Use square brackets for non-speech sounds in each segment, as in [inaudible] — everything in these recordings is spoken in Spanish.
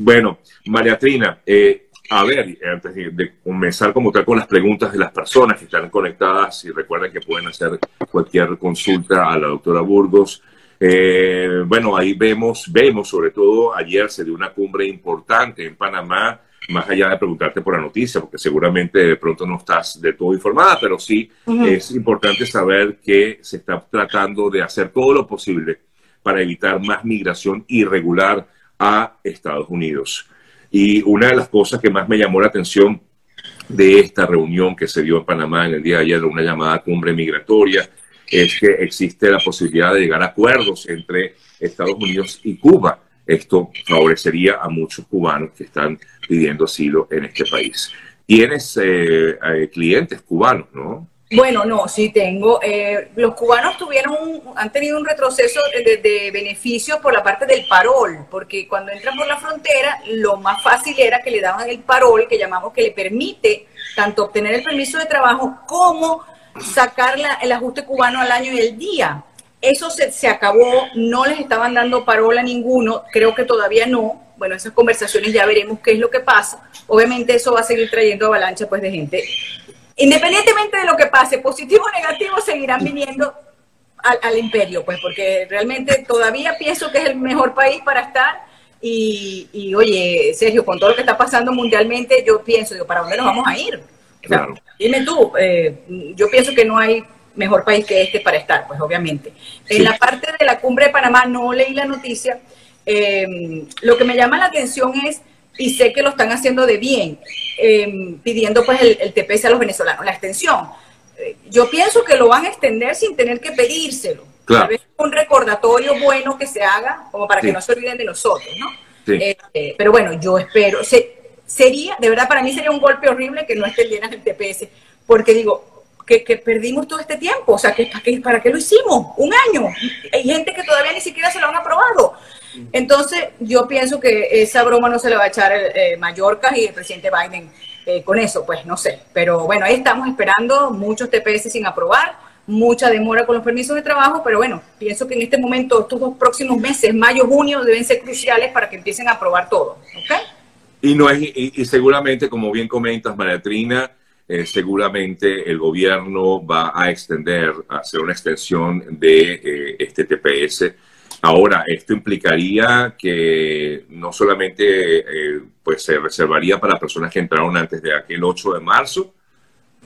Bueno, María Trina, eh, a ver, antes de comenzar como tal con las preguntas de las personas que están conectadas, y recuerden que pueden hacer cualquier consulta a la doctora Burgos. Eh, bueno, ahí vemos, vemos sobre todo ayer se dio una cumbre importante en Panamá, más allá de preguntarte por la noticia, porque seguramente de pronto no estás de todo informada, pero sí es importante saber que se está tratando de hacer todo lo posible para evitar más migración irregular a Estados Unidos. Y una de las cosas que más me llamó la atención de esta reunión que se dio en Panamá en el día de ayer, una llamada cumbre migratoria, es que existe la posibilidad de llegar a acuerdos entre Estados Unidos y Cuba. Esto favorecería a muchos cubanos que están pidiendo asilo en este país. Tienes eh, eh, clientes cubanos, ¿no? Bueno, no, sí tengo. Eh, los cubanos tuvieron han tenido un retroceso de, beneficios por la parte del parol, porque cuando entran por la frontera, lo más fácil era que le daban el parol, que llamamos que le permite tanto obtener el permiso de trabajo como sacar el ajuste cubano al año y el día. Eso se, se acabó, no les estaban dando parol a ninguno, creo que todavía no. Bueno, esas conversaciones ya veremos qué es lo que pasa. Obviamente eso va a seguir trayendo avalancha pues, de gente independientemente de lo que pase, positivo o negativo, seguirán viniendo al, imperio, pues porque realmente todavía pienso que es el mejor país para estar. Y, oye, Sergio, con todo lo que está pasando mundialmente, yo pienso, digo, ¿para dónde nos vamos a ir? dime tú, eh, yo pienso que no hay mejor país que este para estar, pues obviamente. En la parte de la cumbre de Panamá no leí la noticia. Eh, lo que me llama la atención es y sé que lo están haciendo de bien, em, pidiendo pues el, TPS a los venezolanos, la extensión. Eh, yo pienso que lo van a extender sin tener que pedírselo. Claro. un recordatorio bueno que se haga, como para que no se olviden de nosotros, ¿no? Este, pero bueno, yo espero, sería, de verdad para mí sería un golpe horrible que no extendieran el TPS, porque digo, que, perdimos todo este tiempo, o sea, que, ¿para, qué, ¿para qué lo hicimos? Un año. Hay gente que todavía ni siquiera se lo han aprobado. Entonces, yo pienso que esa broma no se le va a echar el, eh, Mallorca y el presidente Biden eh, con eso, pues no sé. Pero bueno, ahí estamos esperando muchos TPS sin aprobar, mucha demora con los permisos de trabajo, pero bueno, pienso que en este momento, estos dos próximos meses, mayo, junio, deben ser cruciales para que empiecen a aprobar todo. ¿Ok? Y, no es, y, seguramente, como bien comentas, María Trina, eh, seguramente el gobierno va a extender, a hacer una extensión de este TPS Ahora, esto implicaría que no solamente eh, pues se reservaría para personas que entraron antes de aquel 8 de marzo,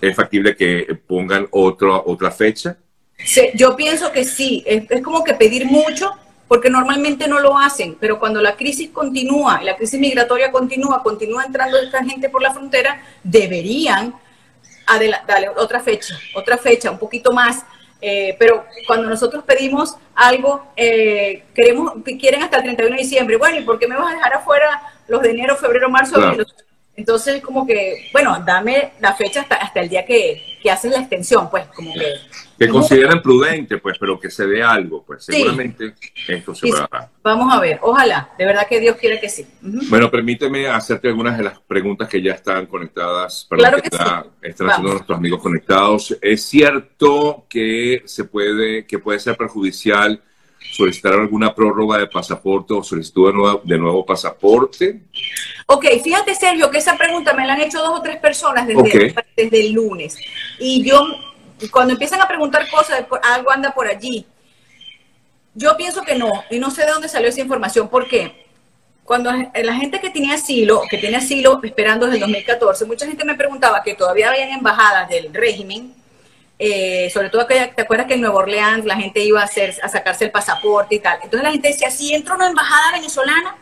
es factible que pongan otra otra fecha. Yo pienso que sí, es, como que pedir mucho, porque normalmente no lo hacen, pero cuando la crisis continúa, la crisis migratoria continúa, continúa entrando esta gente por la frontera, deberían darle otra fecha, otra fecha, un poquito más eh, pero cuando nosotros pedimos algo, eh, queremos, quieren hasta el 31 de diciembre. Bueno, ¿y por qué me vas a dejar afuera los de enero, febrero, marzo? Entonces, como que, bueno, dame la fecha hasta, hasta el día que, que haces la extensión, pues, como que... Que consideren prudente, pues, pero que se dé algo, pues, seguramente esto se va a... Vamos a ver, ojalá, de verdad que Dios quiere que sí. Bueno, permíteme hacerte algunas de las preguntas que ya están conectadas, claro que, están haciendo nuestros amigos conectados. ¿Es cierto que se puede, que puede ser perjudicial solicitar alguna prórroga de pasaporte o solicitud de nuevo, de nuevo pasaporte? Ok, fíjate Sergio que esa pregunta me la han hecho dos o tres personas desde, desde el lunes. Y yo, cuando empiezan a preguntar cosas, algo anda por allí. Yo pienso que no, y no sé de dónde salió esa información. ¿Por qué? Cuando la gente que tenía asilo, que tiene asilo esperando desde el 2014, mucha gente me preguntaba que todavía habían embajadas del régimen eh, sobre todo que te acuerdas que en Nueva Orleans la gente iba a, hacer, a sacarse el pasaporte y tal. Entonces la gente decía, si entro a una embajada venezolana,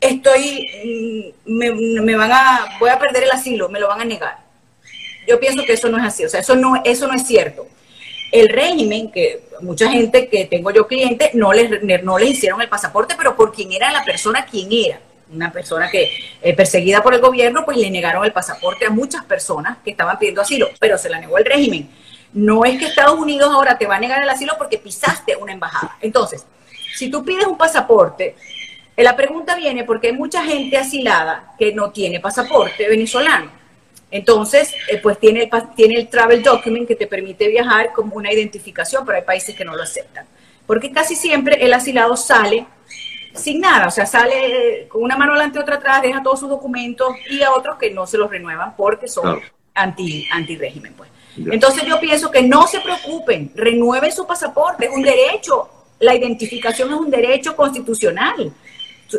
estoy, mm, me, van a, voy a perder el asilo, me lo van a negar. Yo pienso que eso no es así, o sea, eso no, eso no es cierto. El régimen, que mucha gente que tengo yo cliente, no les, no les hicieron el pasaporte, pero por quién era la persona, quién era. Una persona que eh, perseguida por el gobierno, pues le negaron el pasaporte a muchas personas que estaban pidiendo asilo, pero se la negó el régimen. No es que Estados Unidos ahora te va a negar el asilo porque pisaste una embajada. Entonces, si tú pides un pasaporte, eh, la pregunta viene porque hay mucha gente asilada que no tiene pasaporte venezolano. Entonces, eh, pues tiene el, tiene el travel document que te permite viajar como una identificación, pero hay países que no lo aceptan. Porque casi siempre el asilado sale sin nada, o sea, sale con una mano adelante y otra atrás, deja todos sus documentos y a otros que no se los renuevan porque son anti, anti régimen, pues. Entonces yo pienso que no se preocupen, renueven su pasaporte, es un derecho, la identificación es un derecho constitucional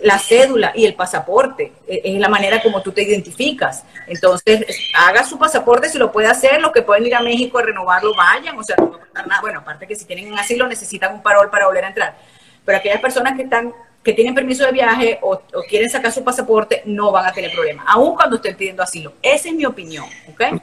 la cédula y el pasaporte, e, es la manera como tú te identificas. Entonces, haga su pasaporte si lo puede hacer, los que pueden ir a México a renovarlo, vayan, o sea, no va a pasar nada. Bueno, aparte que si tienen un asilo necesitan un parol para volver a entrar. Pero aquellas personas que están que tienen permiso de viaje o, quieren sacar su pasaporte no van a tener problema, aun cuando estén pidiendo asilo. Esa es mi opinión, ¿ok?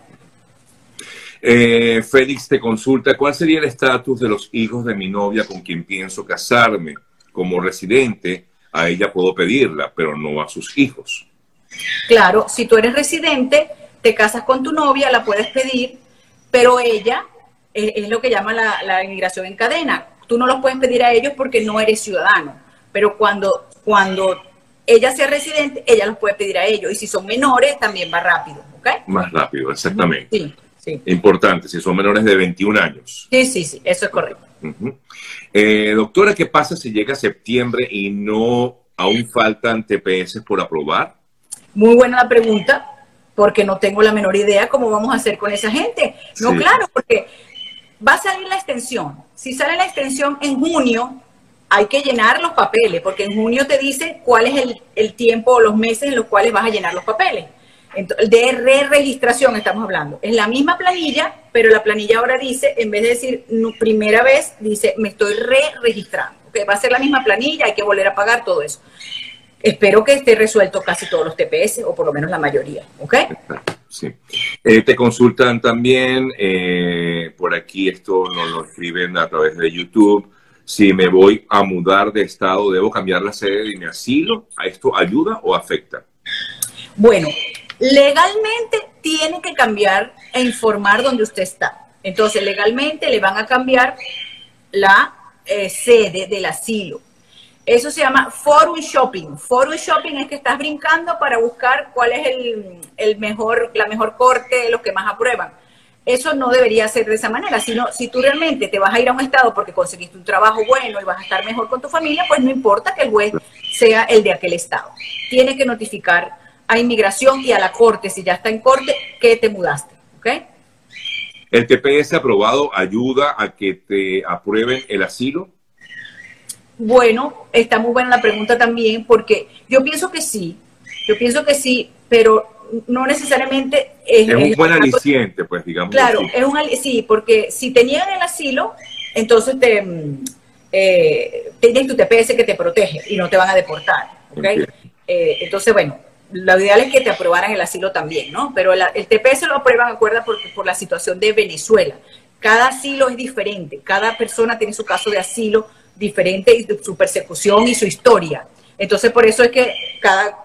Eh, Félix te consulta, ¿cuál sería el estatus de los hijos de mi novia con quien pienso casarme como residente? a ella puedo pedirla, pero no a sus hijos. Claro, si tú eres residente, te casas con tu novia, la puedes pedir, pero ella es, lo que llama la, inmigración en cadena. Tú no los puedes pedir a ellos porque no eres ciudadano, pero cuando, cuando ella sea residente, ella los puede pedir a ellos. Y si son menores, también va rápido, ¿ok? Más rápido, exactamente. Sí, sí. Importante, si son menores de 21 años. Sí, sí, sí, eso es correcto. Eh, doctora, ¿qué pasa si llega septiembre y no aún faltan TPS por aprobar? Muy buena la pregunta, porque no tengo la menor idea cómo vamos a hacer con esa gente. No, claro, porque va a salir la extensión. Si sale la extensión en junio, hay que llenar los papeles, porque en junio te dice cuál es el, el tiempo o los meses en los cuales vas a llenar los papeles de re-registración estamos hablando. Es la misma planilla, pero la planilla ahora dice, en vez de decir primera vez, dice me estoy re-registrando. Va a ser la misma planilla, hay que volver a pagar todo eso. Espero que esté resuelto casi todos los TPS, o por lo menos la mayoría. ¿Ok? Sí. Eh, te consultan también, eh, por aquí esto nos lo escriben a través de YouTube. Si me voy a mudar de estado, ¿debo cambiar la sede de mi asilo? ¿A esto ayuda o afecta? Bueno, Legalmente tiene que cambiar e informar dónde usted está. Entonces, legalmente le van a cambiar la eh, sede del asilo. Eso se llama forum shopping. Forum shopping es que estás brincando para buscar cuál es el, mejor, la mejor corte, los que más aprueban. Eso no debería ser de esa manera, sino si tú realmente te vas a ir a un estado porque conseguiste un trabajo bueno y vas a estar mejor con tu familia, pues no importa que el juez sea el de aquel estado. Tiene que notificar a inmigración y a la corte, si ya está en corte, que te mudaste. ¿Ok? ¿El TPS aprobado ayuda a que te aprueben el asilo? Bueno, está muy buena la pregunta también, porque yo pienso que sí, yo pienso que sí, pero no necesariamente es, un buen aliciente, pues digamos. Claro, es un sí, porque si te niegan el asilo, entonces te mm, eh, tienes tu TPS que te protege y no te van a deportar, ¿ok? Eh, entonces, bueno, lo ideal es que te aprobaran el asilo también, ¿no? Pero el, TPS lo aprueban, acuerda, por, por la situación de Venezuela. Cada asilo es diferente, cada persona tiene su caso de asilo diferente y su persecución y su historia. Entonces, por eso es que cada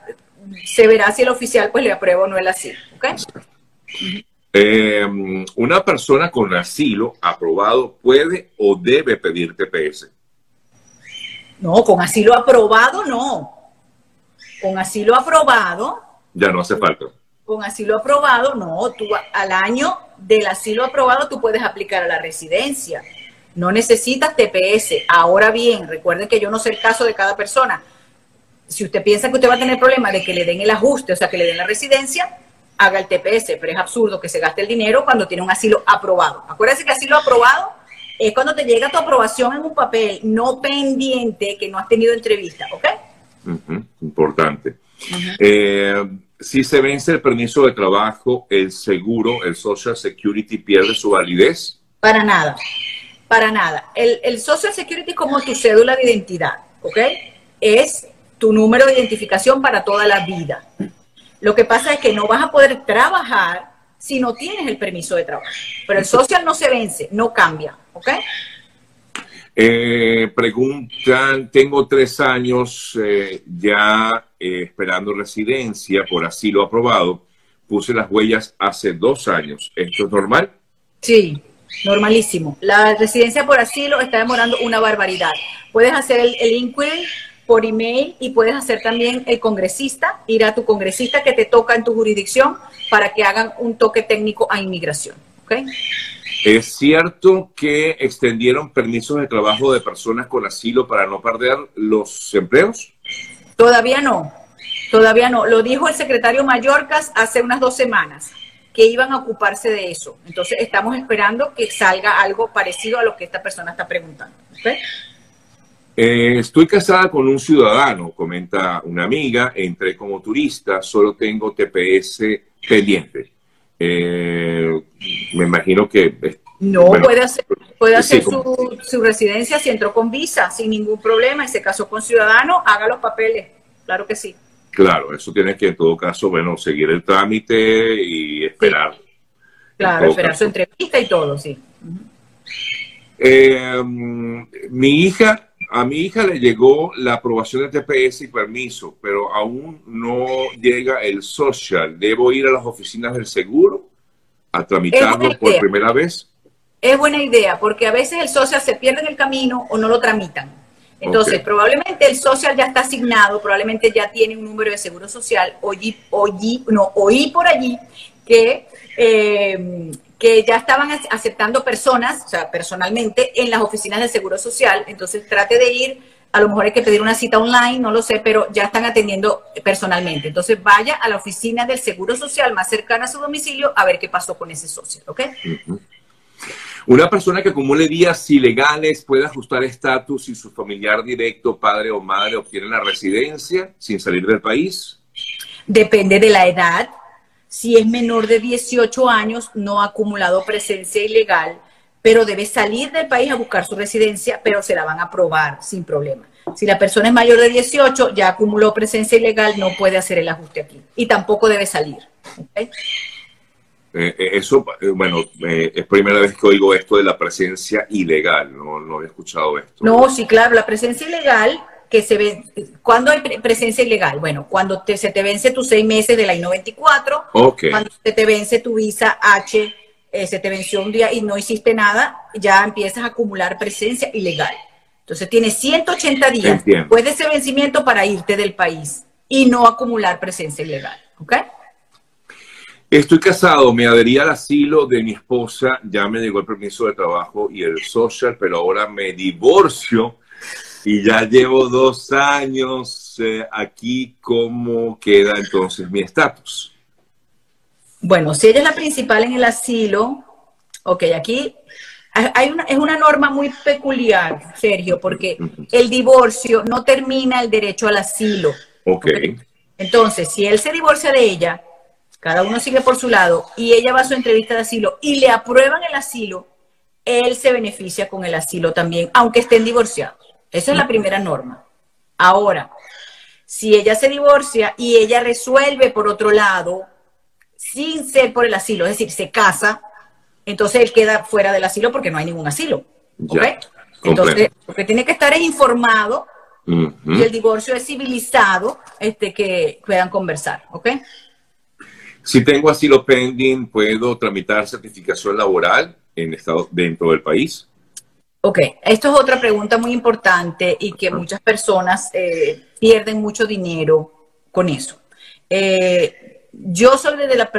se verá si el oficial pues le aprueba o no el asilo. ¿okay? Eh, una persona con asilo aprobado puede o debe pedir TPS. No, con asilo aprobado no con asilo aprobado. Ya no hace falta. Con asilo aprobado, no, tú al año del asilo aprobado tú puedes aplicar a la residencia. No necesitas TPS. Ahora bien, recuerden que yo no sé el caso de cada persona. Si usted piensa que usted va a tener problema de que le den el ajuste, o sea, que le den la residencia, haga el TPS, pero es absurdo que se gaste el dinero cuando tiene un asilo aprobado. Acuérdense que asilo aprobado es cuando te llega tu aprobación en un papel, no pendiente, que no has tenido entrevista, ¿ok? Importante. Eh, si se vence el permiso de trabajo, el seguro, el Social Security pierde su validez. Para nada, para nada. El, el Social Security como tu cédula de identidad, ¿ok? Es tu número de identificación para toda la vida. Lo que pasa es que no vas a poder trabajar si no tienes el permiso de trabajo. Pero el social no se vence, no cambia, ¿ok? Eh, preguntan, tengo tres años eh, ya eh, esperando residencia por asilo aprobado. Puse las huellas hace dos años. ¿Esto es normal? Sí, normalísimo. La residencia por asilo está demorando una barbaridad. Puedes hacer el, el por email y puedes hacer también el congresista, ir a tu congresista que te toca en tu jurisdicción para que hagan un toque técnico a inmigración. ¿Es cierto que extendieron permisos de trabajo de personas con asilo para no perder los empleos? Todavía no, todavía no. Lo dijo el secretario Mallorcas hace unas dos semanas, que iban a ocuparse de eso. Entonces estamos esperando que salga algo parecido a lo que esta persona está preguntando. Eh, estoy casada con un ciudadano, comenta una amiga, entré como turista, solo tengo TPS pendiente. Eh, me imagino que... No, puede hacer, puede hacer su, su, residencia si entró con visa, sin ningún problema, y se casó con ciudadano, haga los papeles, claro que sí. Claro, eso tiene que en todo caso, bueno, seguir el trámite y esperar. Claro, esperar su entrevista y todo, sí. Eh, mi hija, a mi hija le llegó la aprobación de TPS y permiso, pero aún no llega el social. ¿Debo ir a las oficinas del seguro a tramitarlo por primera vez? Es buena idea, porque a veces el social se pierde en el camino o no lo tramitan. Entonces, probablemente el social ya está asignado, probablemente ya tiene un número de seguro social, oí, oí, no, oí por allí que eh, que ya estaban aceptando personas, o sea, personalmente, en las oficinas del Seguro Social. Entonces trate de ir, a lo mejor hay que pedir una cita online, no lo sé, pero ya están atendiendo personalmente. Entonces vaya a la oficina del Seguro Social más cercana a su domicilio a ver qué pasó con ese socio, ¿ok? Una persona que acumule días ilegales puede ajustar estatus si su familiar directo, padre o madre, obtiene la residencia sin salir del país. Depende de la edad, si es menor de 18 años, no ha acumulado presencia ilegal, pero debe salir del país a buscar su residencia, pero se la van a aprobar sin problema. Si la persona es mayor de 18, ya acumuló presencia ilegal, no puede hacer el ajuste aquí. Y tampoco debe salir. Eh, eh, eso, eh, bueno, es primera vez que oigo esto de la presencia ilegal, no, no había escuchado esto. No, sí, claro, la presencia ilegal que se ve, ¿cuándo hay presencia ilegal? Bueno, cuando te, se te vence tus seis meses de la I-94, cuando se te vence tu visa H, eh, se te venció un día y no hiciste nada, ya empiezas a acumular presencia ilegal. Entonces tienes 180 días después de ese vencimiento para irte del país y no acumular presencia ilegal. ¿Ok? Estoy casado, me adherí al asilo de mi esposa, ya me llegó el permiso de trabajo y el social, pero ahora me divorcio y ya llevo dos años eh, aquí, ¿cómo queda entonces mi estatus? Bueno, si ella es la principal en el asilo, ok, aquí hay una, es una norma muy peculiar, Sergio, porque el divorcio no termina el derecho al asilo. Ok. Entonces, si él se divorcia de ella, cada uno sigue por su lado y ella va a su entrevista de asilo y le aprueban el asilo, él se beneficia con el asilo también, aunque estén divorciados. Esa es la primera norma. Ahora, si ella se divorcia y ella resuelve por otro lado, sin ser por el asilo, es decir, se casa, entonces él queda fuera del asilo porque no hay ningún asilo. ¿Ok? entonces, lo que tiene que estar es informado y el divorcio es civilizado, este, que puedan conversar. ¿Ok? Si tengo asilo pending, ¿puedo tramitar certificación laboral en estado, dentro del país? Ok, esto es otra pregunta muy importante y que muchas personas eh, pierden mucho dinero con eso. Eh, yo soy de la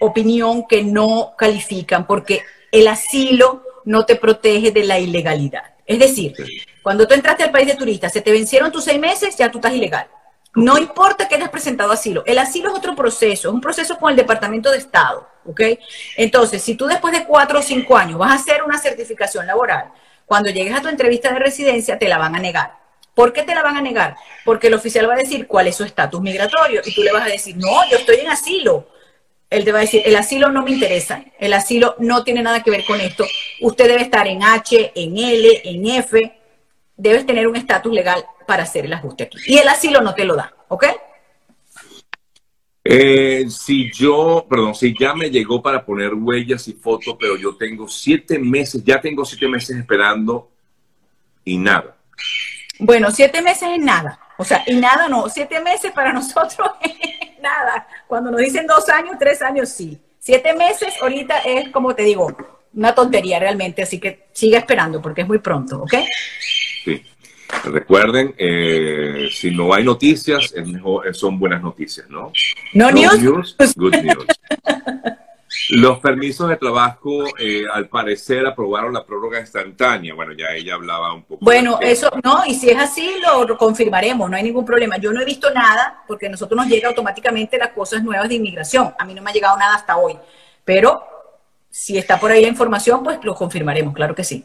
opinión que no califican porque el asilo no te protege de la ilegalidad. Es decir, cuando tú entraste al país de turistas, se te vencieron tus seis meses, ya tú estás ilegal. No importa que hayas presentado asilo. El asilo es otro proceso, es un proceso con el Departamento de Estado, ¿ok? Entonces, si tú después de cuatro o cinco años vas a hacer una certificación laboral, cuando llegues a tu entrevista de residencia te la van a negar. ¿Por qué te la van a negar? Porque el oficial va a decir cuál es su estatus migratorio y tú le vas a decir, no, yo estoy en asilo. Él te va a decir, el asilo no me interesa, el asilo no tiene nada que ver con esto. Usted debe estar en H, en L, en F, debes tener un estatus legal para hacer el ajuste aquí. Y el asilo no te lo da, ¿ok? Eh, si yo, perdón, si ya me llegó para poner huellas y fotos, pero yo tengo siete meses, ya tengo siete meses esperando y nada. Bueno, siete meses es nada. O sea, y nada no. Siete meses para [laughs] nosotros es nada. Cuando nos dicen dos años, tres años, sí. Siete meses ahorita es, como te digo, una tontería realmente. Así que siga esperando porque es muy pronto, ¿ok? Recuerden, eh, si no hay noticias, es mejor, son buenas noticias, ¿no? No, news. good news. Los permisos de trabajo, eh, al parecer, aprobaron la prórroga instantánea. Bueno, ya ella hablaba un poco. Bueno, eso no, y si es así, lo confirmaremos, no hay ningún problema. Yo no he visto nada, porque a nosotros nos llega automáticamente las cosas nuevas de inmigración. A mí no me ha llegado nada hasta hoy. Pero si está por ahí la información, pues lo confirmaremos, claro que sí.